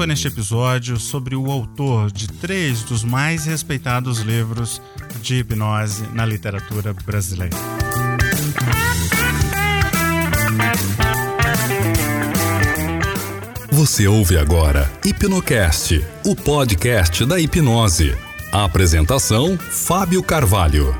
saiba neste episódio sobre o autor de três dos mais respeitados livros de hipnose na literatura brasileira. Você ouve agora Hipnocast, o podcast da hipnose. A apresentação: Fábio Carvalho.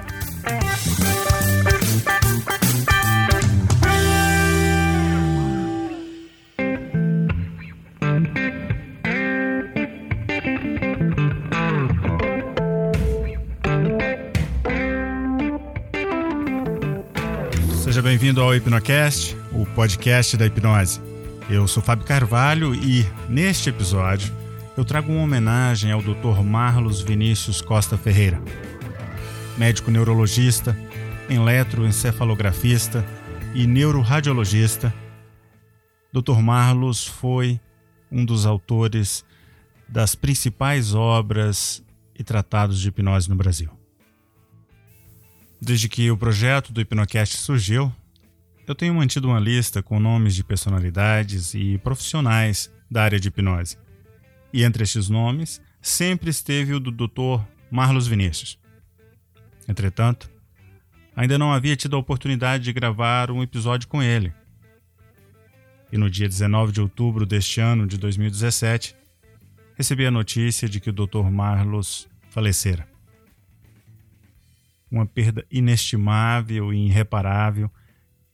Seja bem-vindo ao Hipnocast, o podcast da hipnose. Eu sou Fábio Carvalho e, neste episódio, eu trago uma homenagem ao Dr. Marlos Vinícius Costa Ferreira, médico neurologista, eletroencefalografista e neuroradiologista. Dr. Marlos foi um dos autores das principais obras e tratados de hipnose no Brasil. Desde que o projeto do Hipnocast surgiu, eu tenho mantido uma lista com nomes de personalidades e profissionais da área de hipnose. E entre estes nomes, sempre esteve o do Dr. Marlos Vinícius. Entretanto, ainda não havia tido a oportunidade de gravar um episódio com ele. E no dia 19 de outubro deste ano de 2017, recebi a notícia de que o Dr. Marlos falecera uma perda inestimável e irreparável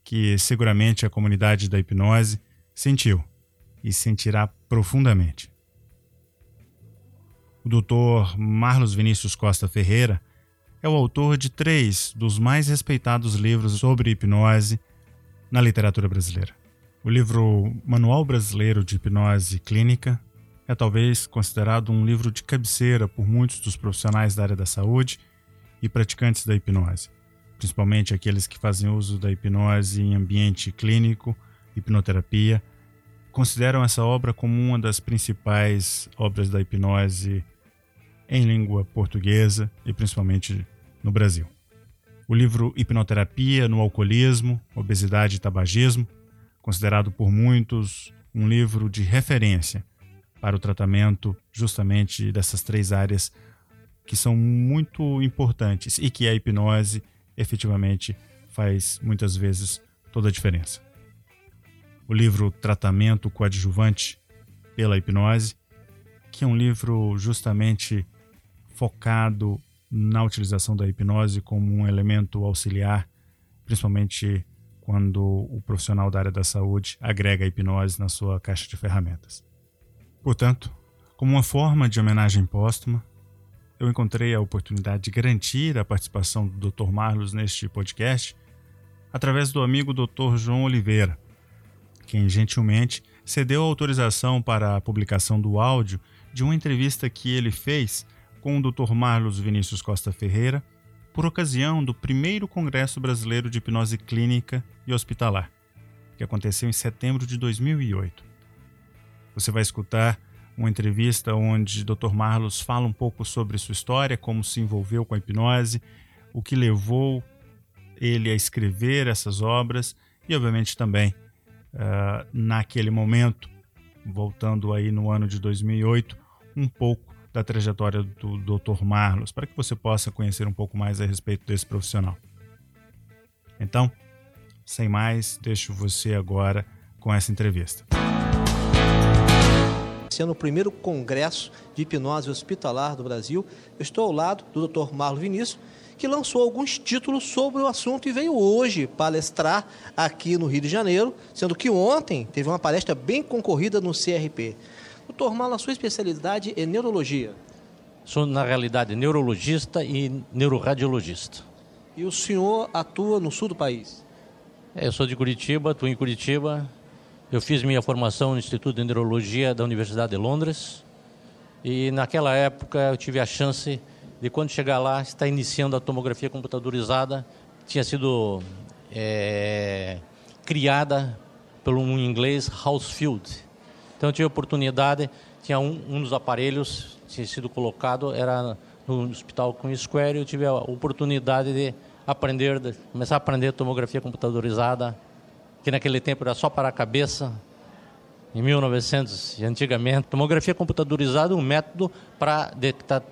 que seguramente a comunidade da hipnose sentiu e sentirá profundamente. O Dr. Marlos Vinícius Costa Ferreira é o autor de três dos mais respeitados livros sobre hipnose na literatura brasileira. O livro Manual Brasileiro de Hipnose Clínica é talvez considerado um livro de cabeceira por muitos dos profissionais da área da saúde e praticantes da hipnose, principalmente aqueles que fazem uso da hipnose em ambiente clínico, hipnoterapia, consideram essa obra como uma das principais obras da hipnose em língua portuguesa e principalmente no Brasil. O livro Hipnoterapia no Alcoolismo, Obesidade e Tabagismo, considerado por muitos um livro de referência para o tratamento justamente dessas três áreas que são muito importantes e que a hipnose efetivamente faz muitas vezes toda a diferença. O livro Tratamento Coadjuvante pela Hipnose, que é um livro justamente focado na utilização da hipnose como um elemento auxiliar, principalmente quando o profissional da área da saúde agrega a hipnose na sua caixa de ferramentas. Portanto, como uma forma de homenagem póstuma, eu encontrei a oportunidade de garantir a participação do Dr. Marlos neste podcast através do amigo Dr. João Oliveira, quem gentilmente cedeu a autorização para a publicação do áudio de uma entrevista que ele fez com o Dr. Marlos Vinícius Costa Ferreira por ocasião do primeiro Congresso Brasileiro de Hipnose Clínica e Hospitalar, que aconteceu em setembro de 2008. Você vai escutar uma entrevista onde Dr. Marlos fala um pouco sobre sua história, como se envolveu com a hipnose, o que levou ele a escrever essas obras e, obviamente, também uh, naquele momento, voltando aí no ano de 2008, um pouco da trajetória do Dr. Marlos, para que você possa conhecer um pouco mais a respeito desse profissional. Então, sem mais, deixo você agora com essa entrevista sendo o primeiro congresso de hipnose hospitalar do Brasil. Eu estou ao lado do Dr. Marlo Vinícius, que lançou alguns títulos sobre o assunto e veio hoje palestrar aqui no Rio de Janeiro, sendo que ontem teve uma palestra bem concorrida no CRP. Doutor Marlo, a sua especialidade é neurologia? Sou, na realidade, neurologista e neuroradiologista. E o senhor atua no sul do país? É, eu sou de Curitiba, atuo em Curitiba, eu fiz minha formação no Instituto de Neurologia da Universidade de Londres e naquela época eu tive a chance de quando chegar lá estar iniciando a tomografia computadorizada, tinha sido é, criada pelo um inglês Housefield. Então eu tive a oportunidade, tinha um, um dos aparelhos tinha sido colocado era no hospital com Square, eu tive a oportunidade de aprender, de começar a aprender tomografia computadorizada que naquele tempo era só para a cabeça, em 1900, antigamente, tomografia computadorizada um método para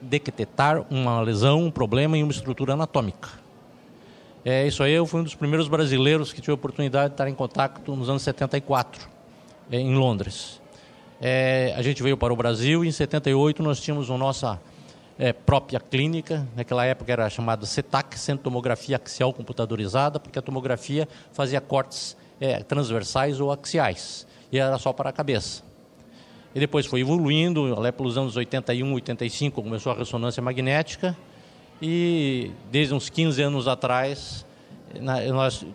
detectar uma lesão, um problema em uma estrutura anatômica. É, isso aí eu fui um dos primeiros brasileiros que tive a oportunidade de estar em contato nos anos 74, é, em Londres. É, a gente veio para o Brasil e em 78 nós tínhamos a nossa é, própria clínica, naquela época era chamada CETAC, Centro de Tomografia Axial Computadorizada, porque a tomografia fazia cortes é, transversais ou axiais, e era só para a cabeça. E depois foi evoluindo, lá pelos anos 81, 85 começou a ressonância magnética, e desde uns 15 anos atrás nós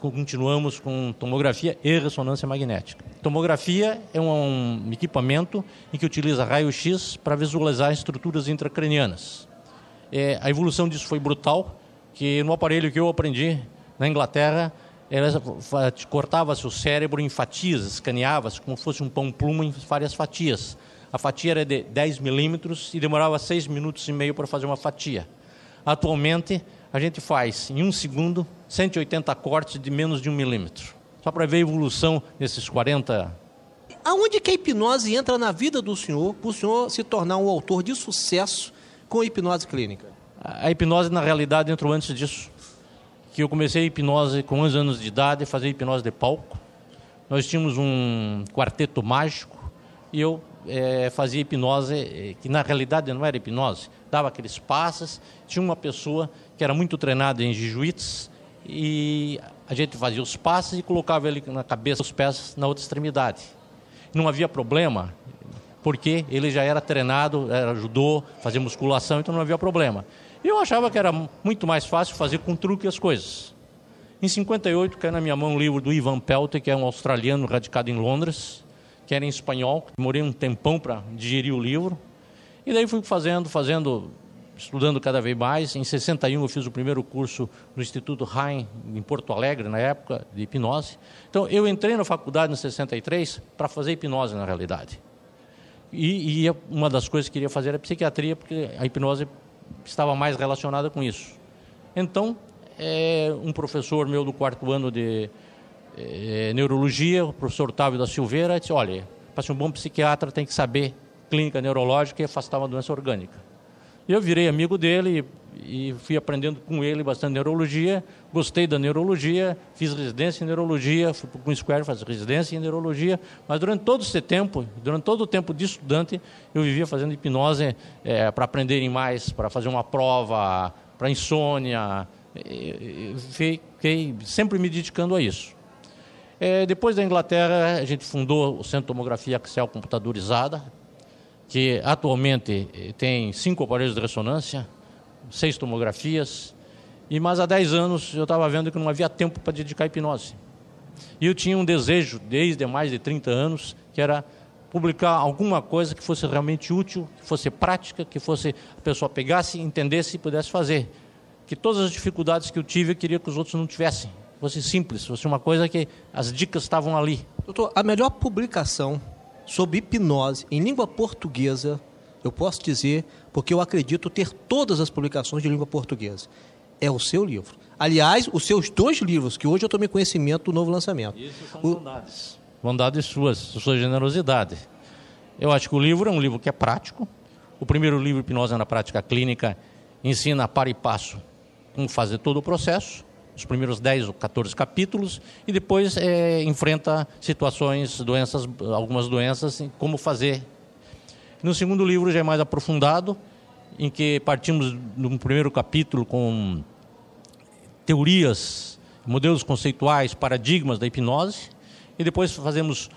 continuamos com tomografia e ressonância magnética. Tomografia é um, equipamento em que utiliza raio-x para visualizar estruturas intracranianas. É, a evolução disso foi brutal, que no aparelho que eu aprendi na Inglaterra, cortava-se o cérebro em fatias, escaneava-se como se fosse um pão-pluma em várias fatias. A fatia era de 10 milímetros e demorava 6 minutos e meio para fazer uma fatia. Atualmente, a gente faz em um segundo 180 cortes de menos de um milímetro. Só para ver a evolução nesses 40 Aonde que a hipnose entra na vida do senhor, para o senhor se tornar um autor de sucesso com a hipnose clínica? A hipnose, na realidade, entrou antes disso. Que eu comecei hipnose com 11 anos de idade, fazer hipnose de palco. Nós tínhamos um quarteto mágico e eu é, fazia hipnose, eh, que na realidade não era hipnose, dava aqueles passos. Tinha uma pessoa que era muito treinada em jiu-jitsu e a gente fazia os passos e colocava ele na cabeça, os pés na outra extremidade. Não havia problema, porque ele já era treinado, era judô, fazia musculação, então não havia problema. Eu achava que era muito mais fácil fazer com truque as coisas. Em 58 caiu na minha mão um livro do Ivan Pelter, que é um australiano radicado em Londres, que era em espanhol. Demorei um tempão para digerir o livro. E daí fui fazendo, fazendo estudando cada vez mais. Em 61 eu fiz o primeiro curso no Instituto Rain, em Porto Alegre, na época, de hipnose. Então, eu entrei na faculdade em 63 para fazer hipnose, na realidade. E, e, uma das coisas que queria fazer era psiquiatria, porque a hipnose estava mais relacionada com isso. Então, é, um professor meu do quarto ano de é, neurologia, o professor Otávio da Silveira, disse, olha, para ser um bom psiquiatra tem que saber clínica neurológica e afastar uma doença orgânica. Eu virei amigo dele e, e fui aprendendo com ele bastante neurologia. Gostei da neurologia, fiz residência em neurologia, fui para o Queen Square fazer residência em neurologia. Mas durante todo esse tempo, durante todo o tempo de estudante, eu vivia fazendo hipnose é, para aprenderem mais, para fazer uma prova, para insônia. Fiquei sempre me dedicando a isso. É, depois da Inglaterra, a gente fundou o Centro de Tomografia Axial Computadorizada, que atualmente eh, tem cinco aparelhos de ressonância, seis tomografias, e mais há dez anos eu estava vendo que não havia tempo para dedicar à hipnose. E eu tinha um desejo, desde mais de 30 anos, que era publicar alguma coisa que fosse realmente útil, que fosse prática, que fosse a pessoa pegasse, entendesse e pudesse fazer. Que todas as dificuldades que eu tive, eu queria que os outros não tivessem. Fosse simples, fosse uma coisa que as dicas estavam ali. Doutor, a melhor publicação sobre hipnose em língua portuguesa, eu posso dizer, porque eu acredito ter todas as publicações de língua portuguesa. É o seu livro. Aliás, os seus dois livros, que hoje eu tomei conhecimento do novo lançamento. Isso são o... bondades. Bondades suas, sua generosidade. Eu acho que o livro é um livro que é prático. O primeiro livro, Hipnose na Prática Clínica, ensina para e passo como fazer todo o processo os primeiros 10 ou 14 capítulos, e depois é, enfrenta situações, doenças, algumas doenças, como fazer. No segundo livro já é mais aprofundado, em que partimos no primeiro capítulo com teorias, modelos conceituais, paradigmas da hipnose, e depois fazemos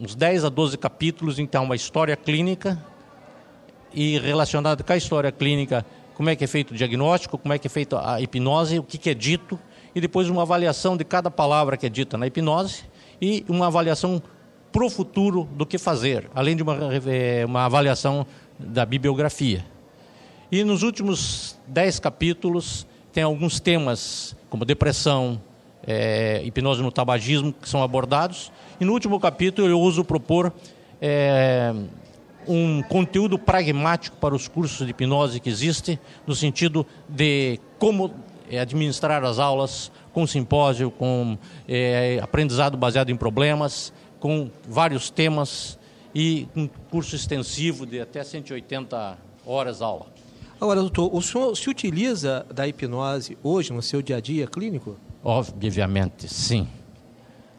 uns 10 a 12 capítulos, então uma história clínica, e relacionado com a história clínica, como é que é feito o diagnóstico, como é que é feita a hipnose, o que, que é dito, e depois uma avaliação de cada palavra que é dita na hipnose e uma avaliação para o futuro do que fazer, além de uma, eh, uma avaliação da bibliografia. E nos últimos dez capítulos tem alguns temas como depressão, é, hipnose no tabagismo que são abordados. E no último capítulo eu uso propor é, um conteúdo pragmático para os cursos de hipnose que existem, no sentido de como é, administrar as aulas com simpósio, com é, aprendizado baseado em problemas, com vários temas e um curso extensivo de até 180 horas aula. Agora, doutor, o senhor se utiliza da hipnose hoje no seu dia a dia clínico? Obviamente, sim.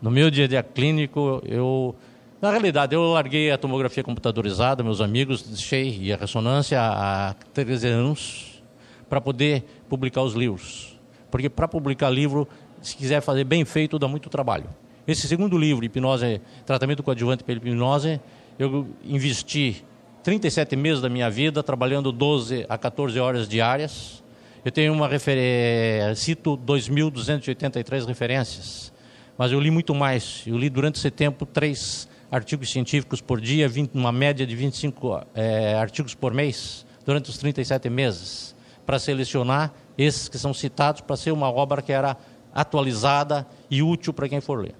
No meu dia a dia clínico, eu. Na realidade, eu larguei a tomografia computadorizada, meus amigos, deixei e a ressonância há 13 anos para poder publicar os livros. Porque para publicar livro, se quiser fazer bem feito, dá muito trabalho. Esse segundo livro, Hipnose, Tratamento Coadjuvante pela Hipnose, eu investi 37 meses da minha vida trabalhando 12 a 14 horas diárias. Eu tenho uma referência, cito 2.283 referências mas eu li muito mais. Eu li durante esse tempo três artigos científicos por dia, 20, uma média de 25 é, artigos por mês, durante os 37 meses, para selecionar esses que são citados para ser uma obra que era atualizada e útil para quem for ler.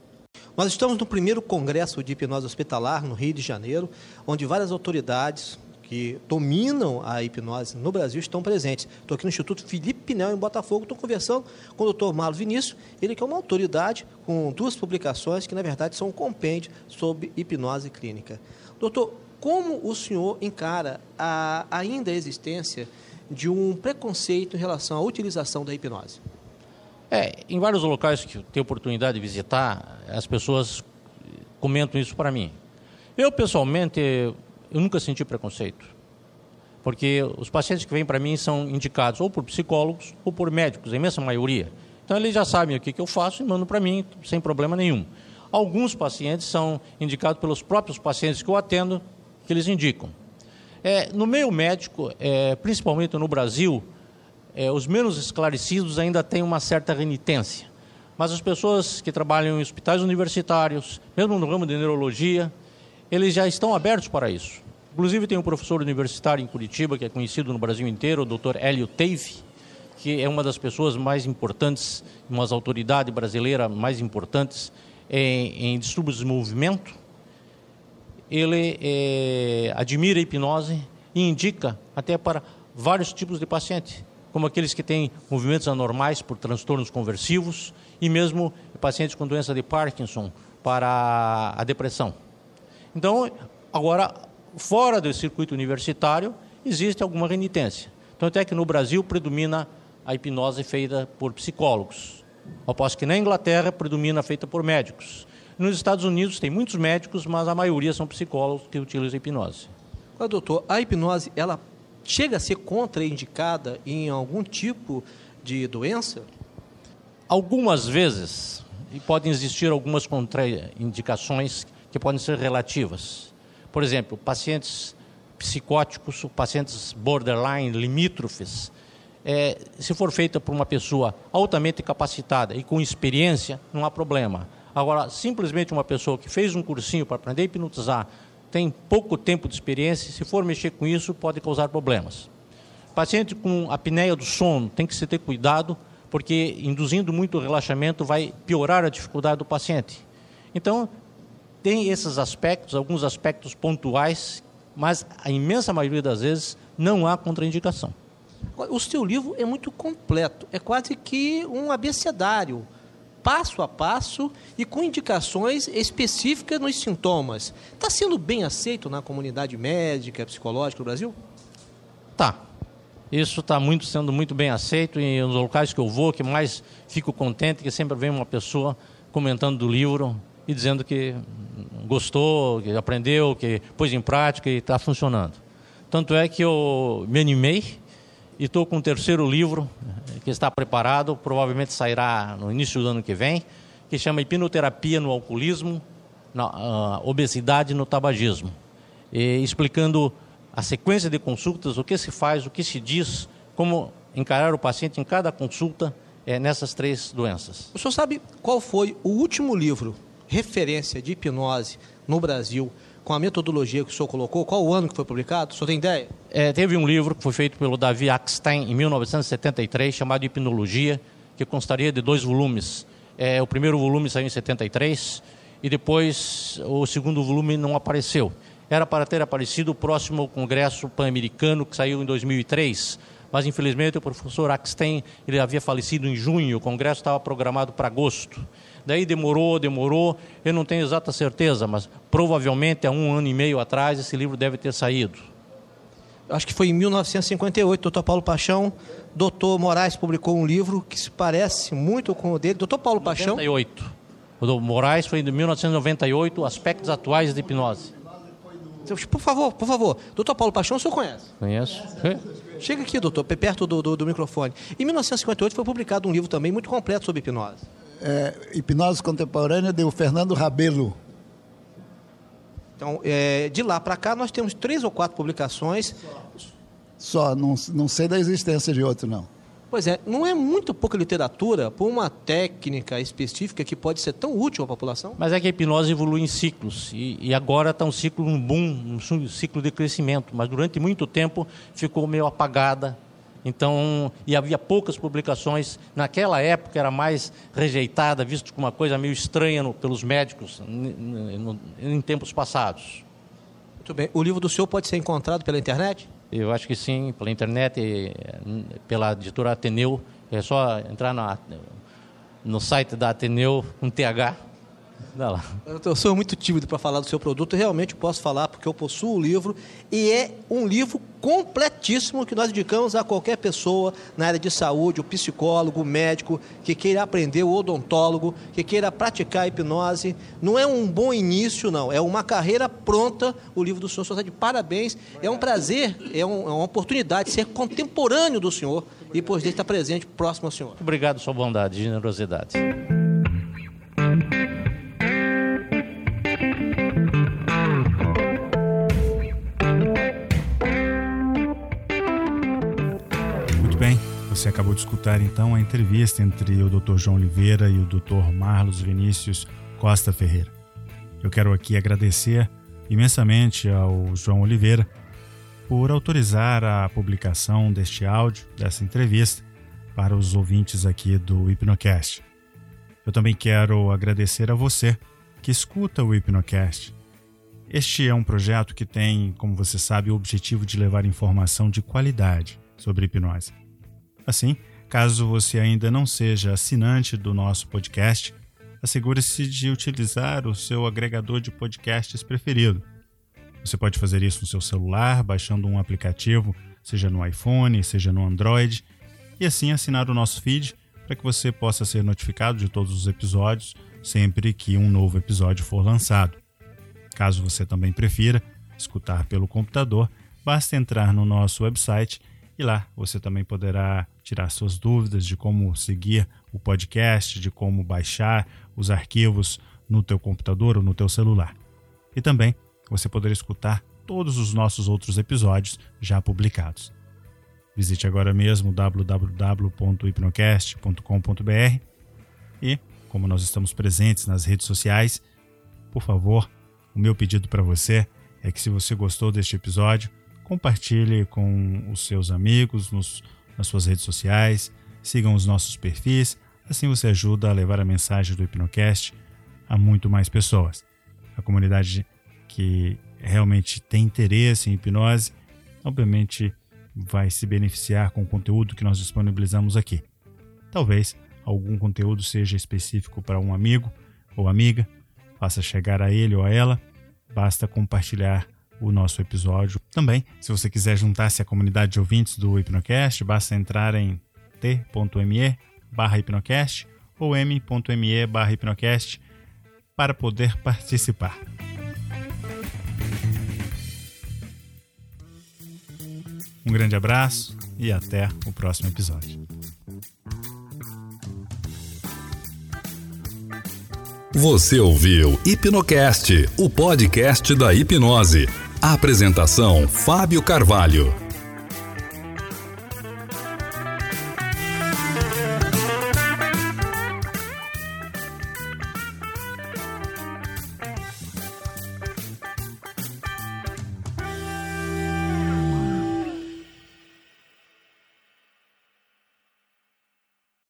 Nós estamos no primeiro congresso de hipnose hospitalar no Rio de Janeiro, onde várias autoridades, que dominam a hipnose no Brasil estão presentes. Estou aqui no Instituto Felipe Pinel, em Botafogo, estou conversando com o Dr. Marlos Vinícius, ele que é uma autoridade com duas publicações que, na verdade, são um compêndio sobre hipnose clínica. Doutor, como o senhor encara a, ainda a existência de um preconceito em relação à utilização da hipnose? É, em vários locais que eu tenho oportunidade de visitar, as pessoas comentam isso para mim. Eu, pessoalmente, eu nunca senti preconceito. Porque os pacientes que vêm para mim são indicados ou por psicólogos ou por médicos, a imensa maioria. Então eles já sabem o que, que eu faço e mandam para mim sem problema nenhum. Alguns pacientes são indicados pelos próprios pacientes que eu atendo, que eles indicam. É, no meio médico, é, principalmente no Brasil, é, os menos esclarecidos ainda têm uma certa renitência. Mas as pessoas que trabalham em hospitais universitários, mesmo no ramo de neurologia, eles já estão abertos para isso. Inclusive tem um professor universitário em Curitiba, que é conhecido no Brasil inteiro, o Dr. Hélio Teive, que é uma das pessoas mais importantes, uma das autoridades brasileiras mais importantes em, em distúrbios de movimento. Ele é, admira a hipnose e indica até para vários tipos de pacientes, como aqueles que têm movimentos anormais por transtornos conversivos e mesmo pacientes com doença de Parkinson para a depressão. Então, agora, fora do circuito universitário, existe alguma renitência. Tanto é que no Brasil predomina a hipnose feita por psicólogos, ao passo que na Inglaterra predomina feita por médicos. Nos Estados Unidos tem muitos médicos, mas a maioria são psicólogos que utilizam a hipnose. Mas, doutor, a hipnose, ela chega a ser contraindicada em algum tipo de doença? Algumas vezes, e podem existir algumas contraindicações que podem ser relativas. Por exemplo, pacientes psicóticos, pacientes borderline, limítrofes, é, se for feita por uma pessoa altamente capacitada e com experiência, não há problema. Agora, simplesmente uma pessoa que fez um cursinho para aprender a hipnotizar, tem pouco tempo de experiência, se for mexer com isso, pode causar problemas. Paciente com apneia do sono, tem que se ter cuidado, porque induzindo muito relaxamento vai piorar a dificuldade do paciente. Então, tem esses aspectos, alguns aspectos pontuais, mas a imensa maioria das vezes não há contraindicação. O seu livro é muito completo, é quase que um abecedário, passo a passo e com indicações específicas nos sintomas. Está sendo bem aceito na comunidade médica, psicológica do Brasil? Tá. Isso está muito, sendo muito bem aceito e nos locais que eu vou, que mais fico contente, que sempre vem uma pessoa comentando do livro e dizendo que gostou, que aprendeu, que pôs em prática e está funcionando. Tanto é que eu me animei e estou com o terceiro livro que está preparado, provavelmente sairá no início do ano que vem, que chama Hipnoterapia no Alcoolismo, na uh, Obesidade no Tabagismo, e explicando a sequência de consultas, o que se faz, o que se diz, como encarar o paciente em cada consulta é, nessas três doenças. O senhor sabe qual foi o último livro referência de hipnose no Brasil com a metodologia que o senhor colocou? Qual o ano que foi publicado? O senhor tem ideia? É, teve um livro que foi feito pelo Davi Ackstein em 1973, chamado Hipnologia, que constaria de dois volumes. É, o primeiro volume saiu em 73 e depois o segundo volume não apareceu. Era para ter aparecido próximo ao Congresso Pan-Americano, que saiu em 2003, mas infelizmente o professor Axten ele havia falecido em junho, o congresso estava programado para agosto. Daí demorou, demorou, eu não tenho exata certeza, mas provavelmente há um ano e meio atrás esse livro deve ter saído. Acho que foi em 1958, doutor Paulo Paixão, doutor Moraes publicou um livro que se parece muito com o dele. Doutor Paulo Paixão. 98. O do Moraes foi em 1998, Aspectos Atuais de Hipnose. Por favor, por favor. Doutor Paulo Paixão, o senhor conhece? Conheço. Chega aqui, doutor, perto do, do, do, microfone. Em 1958 foi publicado um livro também muito completo sobre hipnose. É, hipnose contemporânea do Fernando Rabelo. Então, é, de lá para cá, nós temos três ou quatro publicações. Só, não, não sei da existência de outro, não. Pois é, não é muito pouca literatura por uma técnica específica que pode ser tão útil à população? Mas é que a hipnose evolui em ciclos e, e agora está um ciclo, um boom, um ciclo de crescimento, mas durante muito tempo ficou meio apagada. Então, e havia poucas publicações. Naquela época era mais rejeitada, visto como uma coisa meio estranha no, pelos médicos em tempos passados. Muito bem. O livro do senhor pode ser encontrado pela internet? Eu acho que sim, pela internet, pela editora Ateneu. É só entrar na, no site da Ateneu com TH. Dá lá. Eu sou muito tímido para falar do seu produto, realmente posso falar porque eu possuo o livro e é um livro completíssimo que nós indicamos a qualquer pessoa na área de saúde, o psicólogo, o médico, que queira aprender, o odontólogo, que queira praticar a hipnose. Não é um bom início, não, é uma carreira pronta. O livro do senhor, senhor está de parabéns. É um prazer, é, um, é uma oportunidade de ser contemporâneo do senhor e por estar presente próximo ao senhor. Obrigado, sua bondade e generosidade. Acabou de escutar então a entrevista entre o Dr. João Oliveira e o Dr. Marlos Vinícius Costa Ferreira. Eu quero aqui agradecer imensamente ao João Oliveira por autorizar a publicação deste áudio, dessa entrevista, para os ouvintes aqui do Hipnocast. Eu também quero agradecer a você que escuta o Hipnocast. Este é um projeto que tem, como você sabe, o objetivo de levar informação de qualidade sobre hipnose. Assim, caso você ainda não seja assinante do nosso podcast, assegure-se de utilizar o seu agregador de podcasts preferido. Você pode fazer isso no seu celular, baixando um aplicativo, seja no iPhone, seja no Android, e assim assinar o nosso feed para que você possa ser notificado de todos os episódios sempre que um novo episódio for lançado. Caso você também prefira escutar pelo computador, basta entrar no nosso website e lá você também poderá tirar suas dúvidas de como seguir o podcast, de como baixar os arquivos no teu computador ou no teu celular. E também você poderá escutar todos os nossos outros episódios já publicados. Visite agora mesmo www.hipnocast.com.br e, como nós estamos presentes nas redes sociais, por favor, o meu pedido para você é que se você gostou deste episódio, compartilhe com os seus amigos nos, nas suas redes sociais, sigam os nossos perfis, assim você ajuda a levar a mensagem do Hipnocast a muito mais pessoas. A comunidade que realmente tem interesse em hipnose, obviamente vai se beneficiar com o conteúdo que nós disponibilizamos aqui. Talvez algum conteúdo seja específico para um amigo ou amiga, faça chegar a ele ou a ela, basta compartilhar o nosso episódio. Também, se você quiser juntar-se à comunidade de ouvintes do Hipnocast, basta entrar em t.me barra hipnocast ou m.me barra hipnocast para poder participar. Um grande abraço e até o próximo episódio. Você ouviu Hipnocast, o podcast da hipnose. Apresentação: Fábio Carvalho.